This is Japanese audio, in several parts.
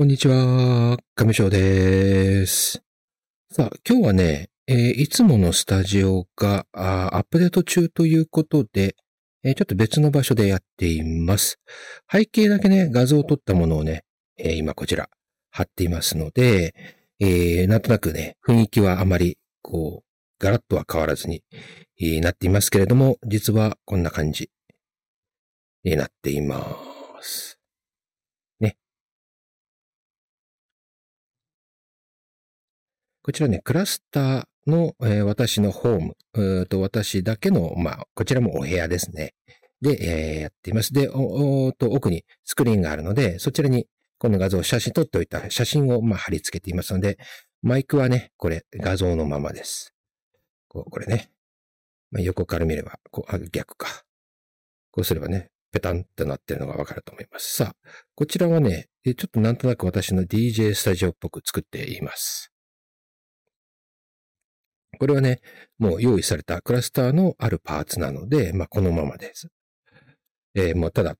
こんにちは、上翔です。さあ、今日はね、えー、いつものスタジオがアップデート中ということで、えー、ちょっと別の場所でやっています。背景だけね、画像を撮ったものをね、えー、今こちら貼っていますので、えなんとなくね、雰囲気はあまり、こう、ガラッとは変わらずに、えなっていますけれども、実はこんな感じになっています。こちらね、クラスターの、えー、私のホーム、うと私だけの、まあ、こちらもお部屋ですね。で、えー、やっています。で、おおと奥にスクリーンがあるので、そちらにこの画像、写真撮っておいた写真を、まあ、貼り付けていますので、マイクはね、これ画像のままです。こうこれね。まあ、横から見れば、こう、あ逆か。こうすればね、ペタンってなってるのがわかると思います。さあ、こちらはね、ちょっとなんとなく私の DJ スタジオっぽく作っています。これはね、もう用意されたクラスターのあるパーツなので、まあ、このままです。えー、もうただ、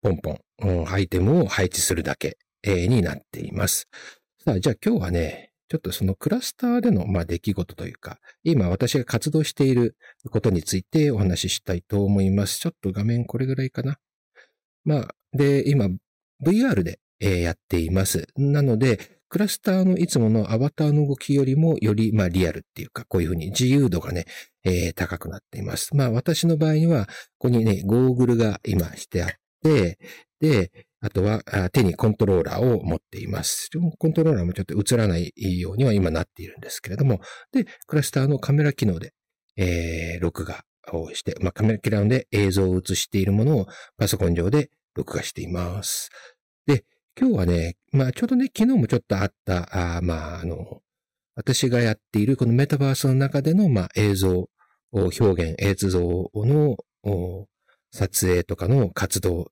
ポンポン、うん、アイテムを配置するだけ、えー、になっています。さあ、じゃあ今日はね、ちょっとそのクラスターでの、まあ、出来事というか、今私が活動していることについてお話ししたいと思います。ちょっと画面これぐらいかな。まあ、で、今 VR で、えー、やっています。なので、クラスターのいつものアバターの動きよりもより、まあ、リアルっていうか、こういうふうに自由度がね、えー、高くなっています。まあ、私の場合には、ここにね、ゴーグルが今してあって、で、あとは手にコントローラーを持っています。コントローラーもちょっと映らないようには今なっているんですけれども、で、クラスターのカメラ機能で、えー、録画をして、まあ、カメラ機能で映像を映しているものをパソコン上で録画しています。で、今日はね、まあちょうどね、昨日もちょっとあった、あまああの、私がやっているこのメタバースの中での、まあ、映像を表現、映像の撮影とかの活動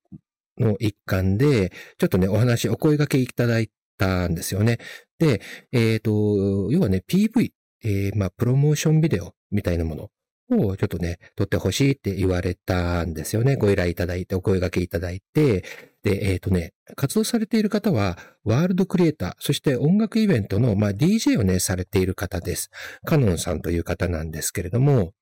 の一環で、ちょっとね、お話、お声掛けいただいたんですよね。で、えっ、ー、と、要はね、PV、えー、まあ、プロモーションビデオみたいなものをちょっとね、撮ってほしいって言われたんですよね。ご依頼いただいて、お声掛けいただいて、で、えっ、ー、とね、活動されている方は、ワールドクリエイター、そして音楽イベントの、まあ、DJ をね、されている方です。カノンさんという方なんですけれども、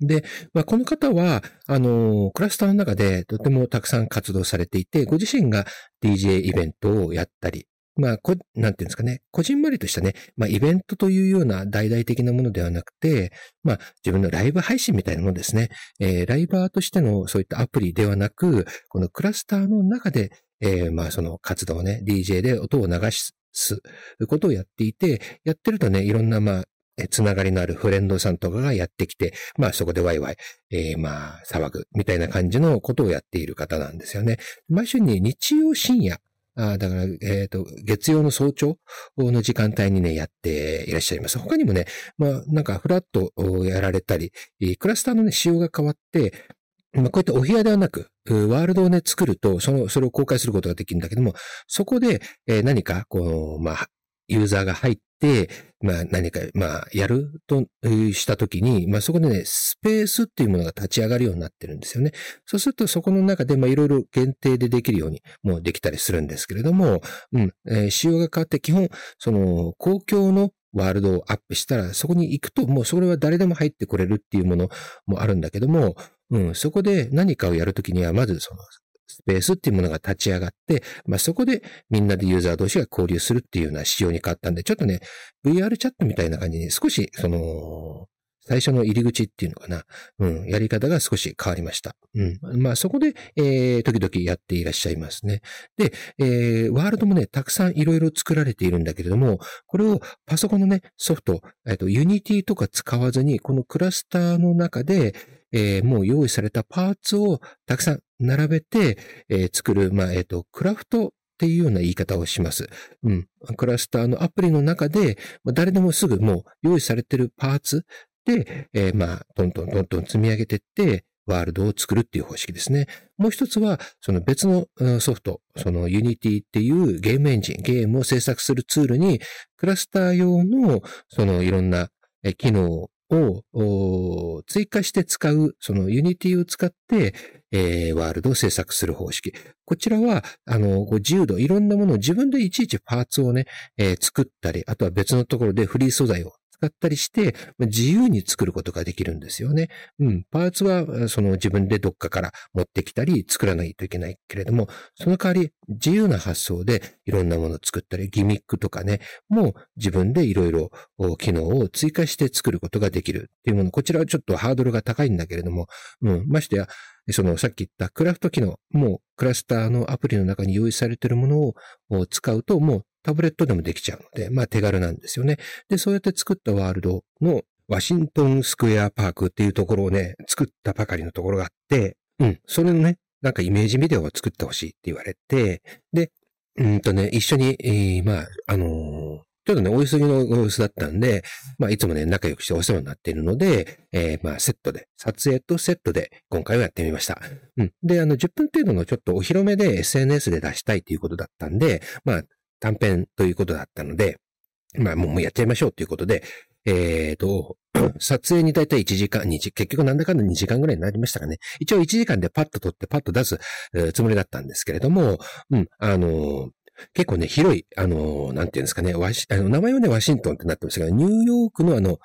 で、まあ、この方は、あの、クラスターの中でとてもたくさん活動されていて、ご自身が DJ イベントをやったり、まあ、こ、なんていうんですかね、こじんまりとしたね、まあ、イベントというような大々的なものではなくて、まあ、自分のライブ配信みたいなものですね。えー、ライバーとしてのそういったアプリではなく、このクラスターの中で、えー、まあ、その活動をね、DJ で音を流すことをやっていて、やってるとね、いろんな、まあ、つながりのあるフレンドさんとかがやってきて、まあそこでワイワイ、えー、まあ騒ぐみたいな感じのことをやっている方なんですよね。毎週に日曜深夜、あだから、えっ、ー、と、月曜の早朝の時間帯にね、やっていらっしゃいます。他にもね、まあ、なんかフラットやられたり、クラスターのね、仕様が変わって、まあ、こういったお部屋ではなく、ワールドをね、作ると、その、それを公開することができるんだけども、そこで、えー、何か、この、まあ、ユーザーが入っ、まあ何か、まあやるとしたときに、まあそこでね、スペースっていうものが立ち上がるようになってるんですよね。そうするとそこの中で、まあいろいろ限定でできるようにもうできたりするんですけれども、うん、えー、仕様が変わって基本、その公共のワールドをアップしたら、そこに行くと、もうそれは誰でも入ってこれるっていうものもあるんだけども、うん、そこで何かをやるときには、まずそのスペースっていうものが立ち上がって、まあ、そこでみんなでユーザー同士が交流するっていうような仕様に変わったんで、ちょっとね、VR チャットみたいな感じに少し、その、最初の入り口っていうのかな。うん。やり方が少し変わりました。うん。まあそこで、えー、時々やっていらっしゃいますね。で、えー、ワールドもね、たくさんいろいろ作られているんだけれども、これをパソコンのね、ソフト、えっ、ー、と、Unity とか使わずに、このクラスターの中で、えー、もう用意されたパーツをたくさん並べて、えー、作る、まあ、えっ、ー、と、クラフトっていうような言い方をします。うん。クラスターのアプリの中で、ま誰でもすぐもう用意されてるパーツで、えー、まあ、どんどんどんどん積み上げてって、ワールドを作るっていう方式ですね。もう一つは、その別のソフト、その Unity っていうゲームエンジン、ゲームを制作するツールに、クラスター用の、そのいろんな機能を追加して使う、その Unity を使って、えー、ワールドを制作する方式。こちらは、あの、自由度、いろんなものを自分でいちいちパーツをね、えー、作ったり、あとは別のところでフリー素材を使ったりして、自由に作ることができるんですよね。うん。パーツは、その自分でどっかから持ってきたり作らないといけないけれども、その代わり自由な発想でいろんなものを作ったり、ギミックとかね、もう自分でいろいろ機能を追加して作ることができるっていうもの。こちらはちょっとハードルが高いんだけれども、うん。ましてや、そのさっき言ったクラフト機能、もうクラスターのアプリの中に用意されているものを使うと、もうタブレットでもできちゃうので、まあ手軽なんですよね。で、そうやって作ったワールドのワシントンスクエアパークっていうところをね、作ったばかりのところがあって、うん、それのね、なんかイメージビデオを作ってほしいって言われて、で、うんとね、一緒に、えー、まあ、あのーちょっとね、お急ぎの様子だったんで、まあ、いつもね、仲良くしてお世話になっているので、えー、まあ、セットで、撮影とセットで、今回はやってみました。うん。で、あの、10分程度のちょっとお披露目で SNS で出したいということだったんで、まあ、短編ということだったので、まあもうやっちゃいましょうということで、えっ、ー、と、撮影にだいたい1時間、2時、結局なんだかんだ2時間ぐらいになりましたかね。一応1時間でパッと撮ってパッと出す、つもりだったんですけれども、うん、あのー、結構ね、広い、あのー、なんていうんですかね、ワシ、あの、名前はね、ワシントンってなってますが、ニューヨークのあの、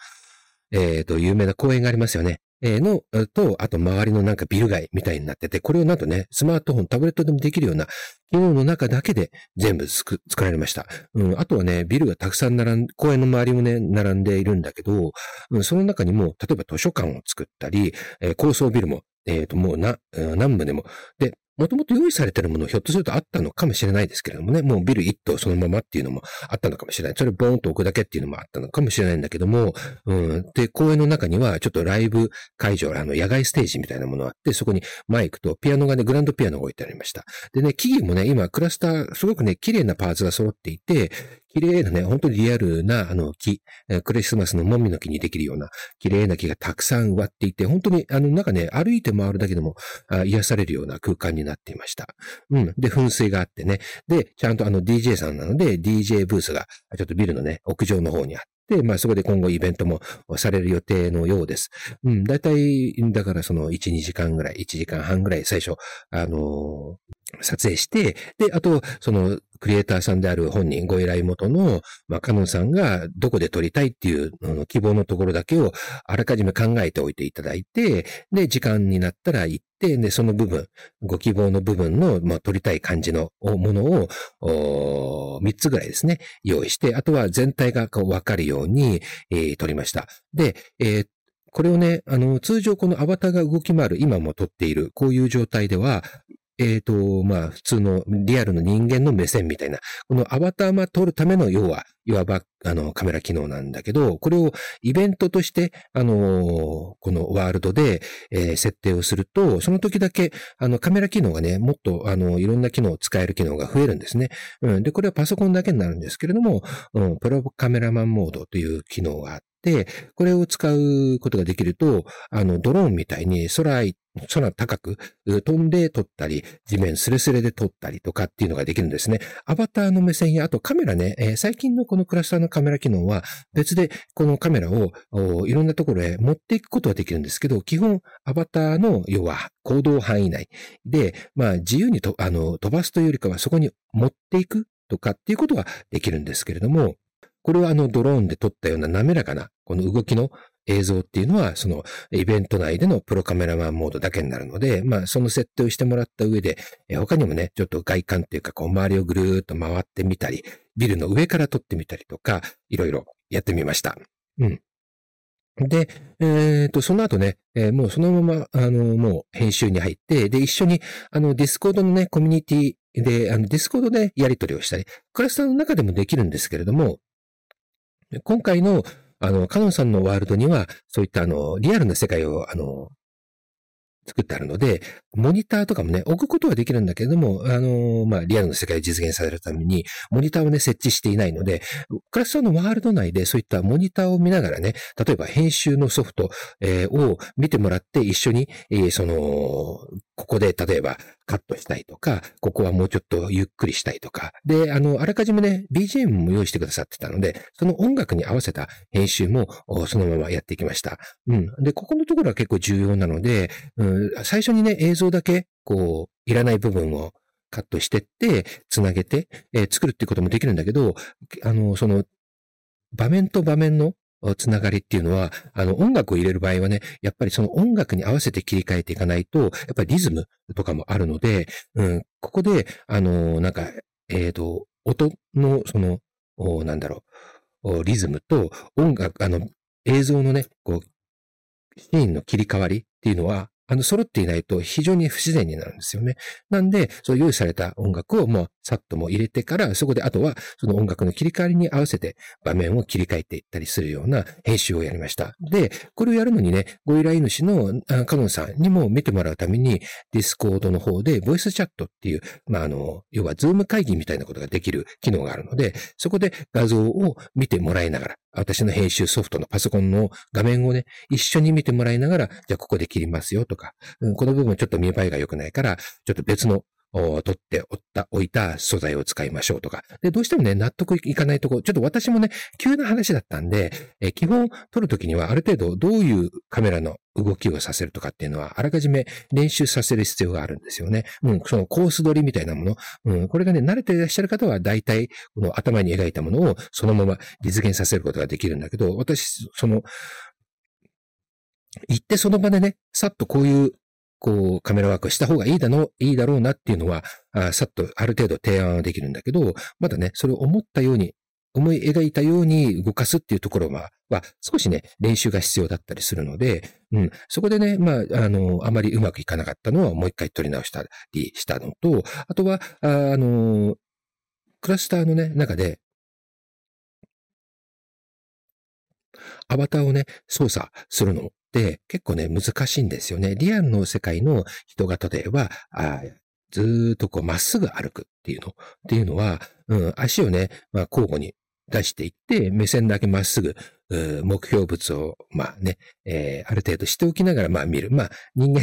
えっ、と、有名な公園がありますよね。えの、と、あと周りのなんかビル街みたいになってて、これをなんとね、スマートフォン、タブレットでもできるような機能の中だけで全部作られました。うん、あとはね、ビルがたくさん並ん、公園の周りもね、並んでいるんだけど、うん、その中にも、例えば図書館を作ったり、えー、高層ビルも、えっ、ー、と、もうな、南部でも、で、もともと用意されてるものひょっとするとあったのかもしれないですけれどもね、もうビル一棟そのままっていうのもあったのかもしれない。それボーンと置くだけっていうのもあったのかもしれないんだけども、うん。で、公園の中にはちょっとライブ会場、あの、野外ステージみたいなものがあって、そこにマイクとピアノがね、グランドピアノが置いてありました。でね、木々もね、今クラスター、すごくね、綺麗なパーツが揃っていて、綺麗なね、本当にリアルな、あの、木、クリスマスのもみの木にできるような、綺麗な木がたくさん植わっていて、本当に、あの、なんかね、歩いて回るだけでも、癒されるような空間になっていました。うん。で、噴水があってね。で、ちゃんとあの、DJ さんなので、DJ ブースが、ちょっとビルのね、屋上の方にあって、まあそこで今後イベントもされる予定のようです。うん、だいたい、だからその1、2時間ぐらい、1時間半ぐらい最初、あの撮影して、で、あと、その、クリエイターさんである本人、ご依頼元の、まあ、カノンさんがどこで撮りたいっていう、希望のところだけをあらかじめ考えておいていただいて、で、時間になったら行っ、で、その部分、ご希望の部分の、まあ、撮りたい感じのものを、3つぐらいですね、用意して、あとは全体がこう分かるように、えー、撮りました。で、えー、これをね、あの、通常このアバターが動き回る、今も撮っている、こういう状態では、えっ、ー、と、まあ、普通のリアルの人間の目線みたいな、このアバターま撮るための、要は、いわば、あの、カメラ機能なんだけど、これをイベントとして、あのこのワールドで、えー、設定をすると、その時だけ、あの、カメラ機能がね、もっと、あの、いろんな機能を使える機能が増えるんですね。うん。で、これはパソコンだけになるんですけれども、うん、プロカメラマンモードという機能があって、これを使うことができると、あの、ドローンみたいに空空高く飛んで撮ったり、地面スレスレで撮ったりとかっていうのができるんですね。アバターの目線や、あとカメラね、えー、最近のこのクラスターのカメラ機能は別でこのカメラをいろんなところへ持っていくことはできるんですけど、基本アバターの要は行動範囲内で、まあ自由にとあの飛ばすというよりかはそこに持っていくとかっていうことはできるんですけれども、これはあのドローンで撮ったような滑らかなこの動きの映像っていうのは、そのイベント内でのプロカメラマンモードだけになるので、まあその設定をしてもらった上で、他にもね、ちょっと外観っていうか、こう周りをぐるーっと回ってみたり、ビルの上から撮ってみたりとか、いろいろやってみました。うん。で、えっ、ー、と、その後ね、えー、もうそのまま、あの、もう編集に入って、で、一緒に、あの、ディスコードのね、コミュニティで、あの、ディスコードでやり取りをしたり、クラスターの中でもできるんですけれども、今回のあの、カノンさんのワールドには、そういったあの、リアルな世界を、あの、作ってあるので、モニターとかもね、置くことはできるんだけれども、あの、まあ、リアルな世界を実現させるために、モニターをね、設置していないので、クラスターのワールド内でそういったモニターを見ながらね、例えば編集のソフト、えー、を見てもらって一緒に、えー、その、ここで例えばカットしたいとか、ここはもうちょっとゆっくりしたいとか。で、あの、あらかじめね、BGM も用意してくださってたので、その音楽に合わせた編集もそのままやっていきました。うん。で、ここのところは結構重要なので、うん、最初にね、映像だけ、こう、いらない部分をカットしてって、つなげて、えー、作るっていうこともできるんだけど、あの、その、場面と場面のつながりっていうのは、あの、音楽を入れる場合はね、やっぱりその音楽に合わせて切り替えていかないと、やっぱりリズムとかもあるので、うん、ここで、あの、なんか、えっ、ー、と、音の、その、なんだろう、リズムと音楽、あの、映像のね、こう、シーンの切り替わりっていうのは、あの、揃っていないと非常に不自然になるんですよね。なんで、そう用意された音楽をもうさっとも入れてから、そこであとはその音楽の切り替わりに合わせて場面を切り替えていったりするような編集をやりました。で、これをやるのにね、ご依頼主のカノンさんにも見てもらうために、ディスコードの方でボイスチャットっていう、まあ、あの、要はズーム会議みたいなことができる機能があるので、そこで画像を見てもらいながら、私の編集ソフトのパソコンの画面をね、一緒に見てもらいながら、じゃあここで切りますよととか、うん、この部分ちょっと見栄えが良くないから、ちょっと別の取っておった、置いた素材を使いましょうとか。で、どうしてもね、納得いかないとこ、ちょっと私もね、急な話だったんで、え基本撮るときにはある程度どういうカメラの動きをさせるとかっていうのは、あらかじめ練習させる必要があるんですよね。うん、そのコース取りみたいなもの。うん、これがね、慣れていらっしゃる方は大体、この頭に描いたものをそのまま実現させることができるんだけど、私、その、行ってその場でね、さっとこういうこう、カメラワークした方がいいだろう、いいだろうなっていうのは、あさっとある程度提案はできるんだけど、まだね、それを思ったように、思い描いたように動かすっていうところは、は少しね、練習が必要だったりするので、うん、そこでね、まあ、あの、あまりうまくいかなかったのはもう一回撮り直したりしたのと、あとは、あの、クラスターのね、中で、アバターをね、操作するの。って結構ね、難しいんですよね。リアルの世界の人が例えば、あずーっとこうまっすぐ歩くっていうの、っていうのは、うん、足をね、まあ、交互に出していって、目線だけまっすぐ、目標物を、まあね、えー、ある程度しておきながら、まあ見る。まあ人間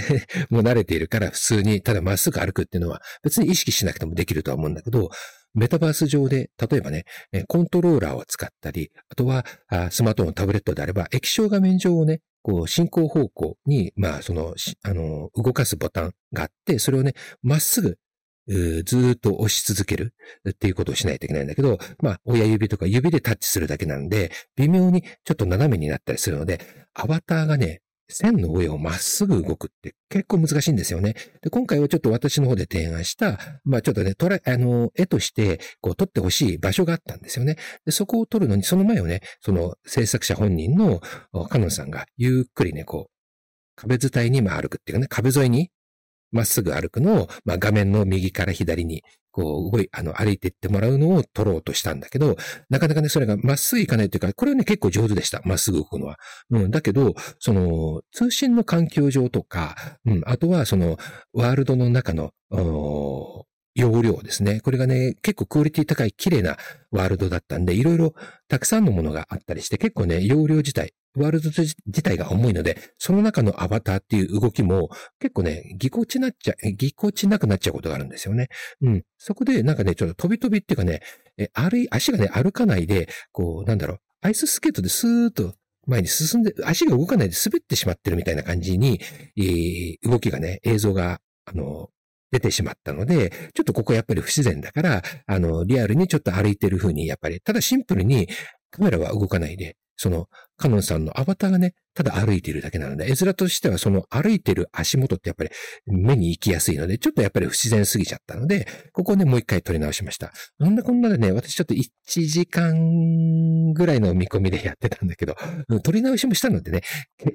も慣れているから普通にただまっすぐ歩くっていうのは別に意識しなくてもできるとは思うんだけど、メタバース上で、例えばね、コントローラーを使ったり、あとはスマートフォン、タブレットであれば、液晶画面上をね、こう、進行方向に、まあ、その、あの、動かすボタンがあって、それをね、まっすぐ、ずっと押し続けるっていうことをしないといけないんだけど、まあ、親指とか指でタッチするだけなんで、微妙にちょっと斜めになったりするので、アバターがね、線の上をまっすぐ動くって結構難しいんですよね。で、今回はちょっと私の方で提案した、まあちょっとね、トラあの、絵として、こう、撮ってほしい場所があったんですよね。で、そこを撮るのに、その前をね、その制作者本人のカノンさんがゆっくりね、こう、壁伝いにま歩くっていうかね、壁沿いにまっすぐ歩くのを、まあ、画面の右から左に、こう、動い、あの、歩いていってもらうのを撮ろうとしたんだけど、なかなかね、それがまっすぐ行かないというか、これはね、結構上手でした。まっすぐ動くのは。うん、だけど、その、通信の環境上とか、うん、あとは、その、ワールドの中の、容量ですね。これがね、結構クオリティ高い綺麗なワールドだったんで、いろいろたくさんのものがあったりして、結構ね、容量自体、ワールド自体が重いので、その中のアバターっていう動きも結構ね、ぎこちなっちゃ、ぎこちなくなっちゃうことがあるんですよね。うん。そこでなんかね、ちょっと飛び飛びっていうかね、え歩い、足がね、歩かないで、こう、なんだろう、アイススケートでスーッと前に進んで、足が動かないで滑ってしまってるみたいな感じに、えー、動きがね、映像が、あの、出てしまったので、ちょっとここやっぱり不自然だから、あの、リアルにちょっと歩いてる風に、やっぱり、ただシンプルにカメラは動かないで、その、カノンさんのアバターがね、ただ歩いているだけなので、絵面としてはその歩いてる足元ってやっぱり目に行きやすいので、ちょっとやっぱり不自然すぎちゃったので、ここをね、もう一回撮り直しました。なんだこんなでね、私ちょっと1時間ぐらいの見込みでやってたんだけど、撮り直しもしたのでね、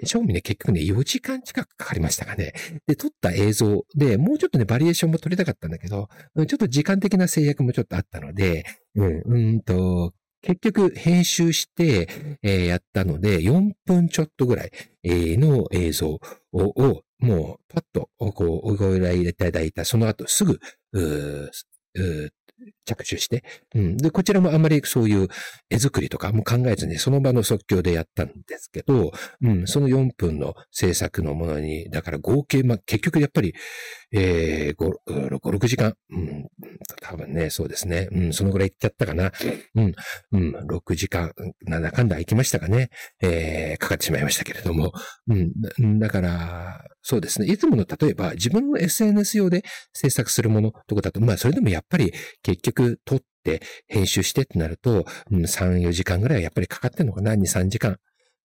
正味ね、結局ね、4時間近くかかりましたがね。で、撮った映像で、もうちょっとね、バリエーションも撮りたかったんだけど、ちょっと時間的な制約もちょっとあったので、うん、うんと、結局編集して、えー、やったので、4分ちょっとぐらい、えー、の映像を、をもうパッとこう、ご依頼いただいた、その後すぐ、着手して、うん。で、こちらもあんまりそういう絵作りとかも考えずにその場の即興でやったんですけど、うん、その4分の制作のものに、だから合計、まあ、結局やっぱり、えー、5、6時間、うん、多分ね、そうですね、うん、そのぐらい行っちゃったかな。うん、うん、6時間、なんだかんだ行きましたかね。えー、かかってしまいましたけれども、うん、だから、そうですね。いつもの、例えば自分の SNS 用で制作するものとかだと、まあそれでもやっぱり結局撮って編集してってなると、うん、3、4時間ぐらいはやっぱりかかってんのかな ?2、3時間。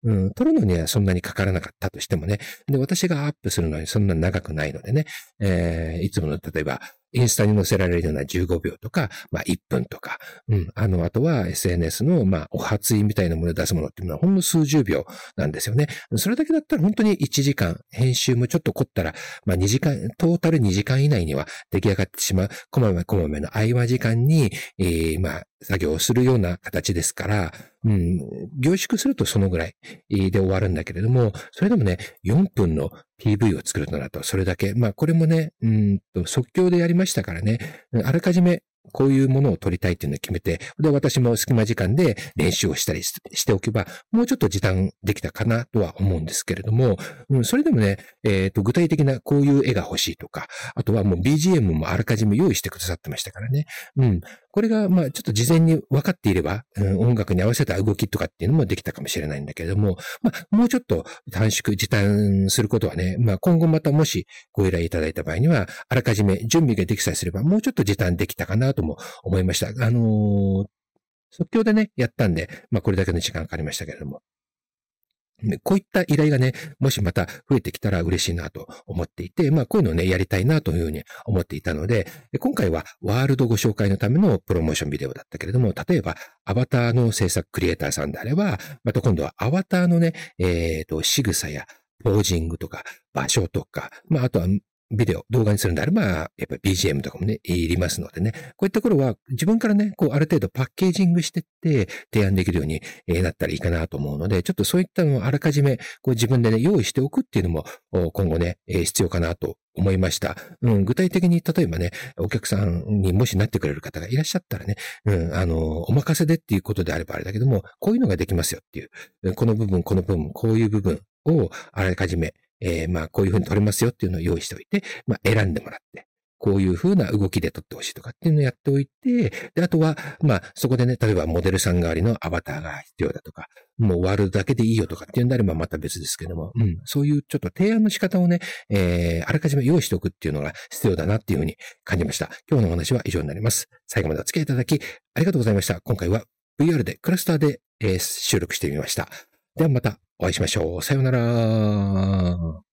うん、撮るのにはそんなにかからなかったとしてもね。で、私がアップするのにそんな長くないのでね。えー、いつもの、例えば、インスタに載せられるような15秒とか、まあ1分とか、うん。あの、あとは SNS の、まあ、お発意みたいなものを出すものっていうのはほんの数十秒なんですよね。それだけだったら本当に1時間、編集もちょっと凝ったら、まあ2時間、トータル2時間以内には出来上がってしまう、こまめこまめの合間時間に、えー、まあ、作業をするような形ですから、うん、凝縮するとそのぐらいで終わるんだけれども、それでもね、4分の PV を作るとなると、それだけ、まあこれもね、うんと即興でやりましたからね、あらかじめこういうものを撮りたいっていうのを決めて、で、私も隙間時間で練習をしたりしておけば、もうちょっと時短できたかなとは思うんですけれども、うん、それでもね、えっ、ー、と、具体的なこういう絵が欲しいとか、あとはもう BGM もあらかじめ用意してくださってましたからね。うん。これが、まあ、ちょっと事前に分かっていれば、うん、音楽に合わせた動きとかっていうのもできたかもしれないんだけれども、まあ、もうちょっと短縮、時短することはね、まあ、今後またもしご依頼いただいた場合には、あらかじめ準備ができさえすれば、もうちょっと時短できたかなとも思いました。あのー、即興でね、やったんで、まあ、これだけの時間かかりましたけれども。こういった依頼がね、もしまた増えてきたら嬉しいなと思っていて、まあこういうのをね、やりたいなというふうに思っていたので、今回はワールドご紹介のためのプロモーションビデオだったけれども、例えばアバターの制作クリエイターさんであれば、また今度はアバターのね、えっ、ー、と、仕草やポージングとか、場所とか、まあ、あとはビデオ、動画にするんであれば、やっぱり BGM とかもね、いりますのでね、こういった頃は自分からね、こうある程度パッケージングしてって提案できるようになったらいいかなと思うので、ちょっとそういったのをあらかじめこう自分でね、用意しておくっていうのも今後ね、必要かなと思いました。うん、具体的に、例えばね、お客さんにもしなってくれる方がいらっしゃったらね、うん、あの、お任せでっていうことであればあれだけども、こういうのができますよっていう、この部分、この部分、こういう部分をあらかじめえー、まあ、こういうふうに撮れますよっていうのを用意しておいて、まあ、選んでもらって、こういう風な動きで撮ってほしいとかっていうのをやっておいて、で、あとは、まあ、そこでね、例えばモデルさん代わりのアバターが必要だとか、もう終わるだけでいいよとかっていうんであればまた別ですけども、うん、そういうちょっと提案の仕方をね、えー、あらかじめ用意しておくっていうのが必要だなっていうふうに感じました。今日のお話は以上になります。最後までお付き合いいただき、ありがとうございました。今回は VR でクラスターで、えー、収録してみました。ではまたお会いしましょう。さようなら。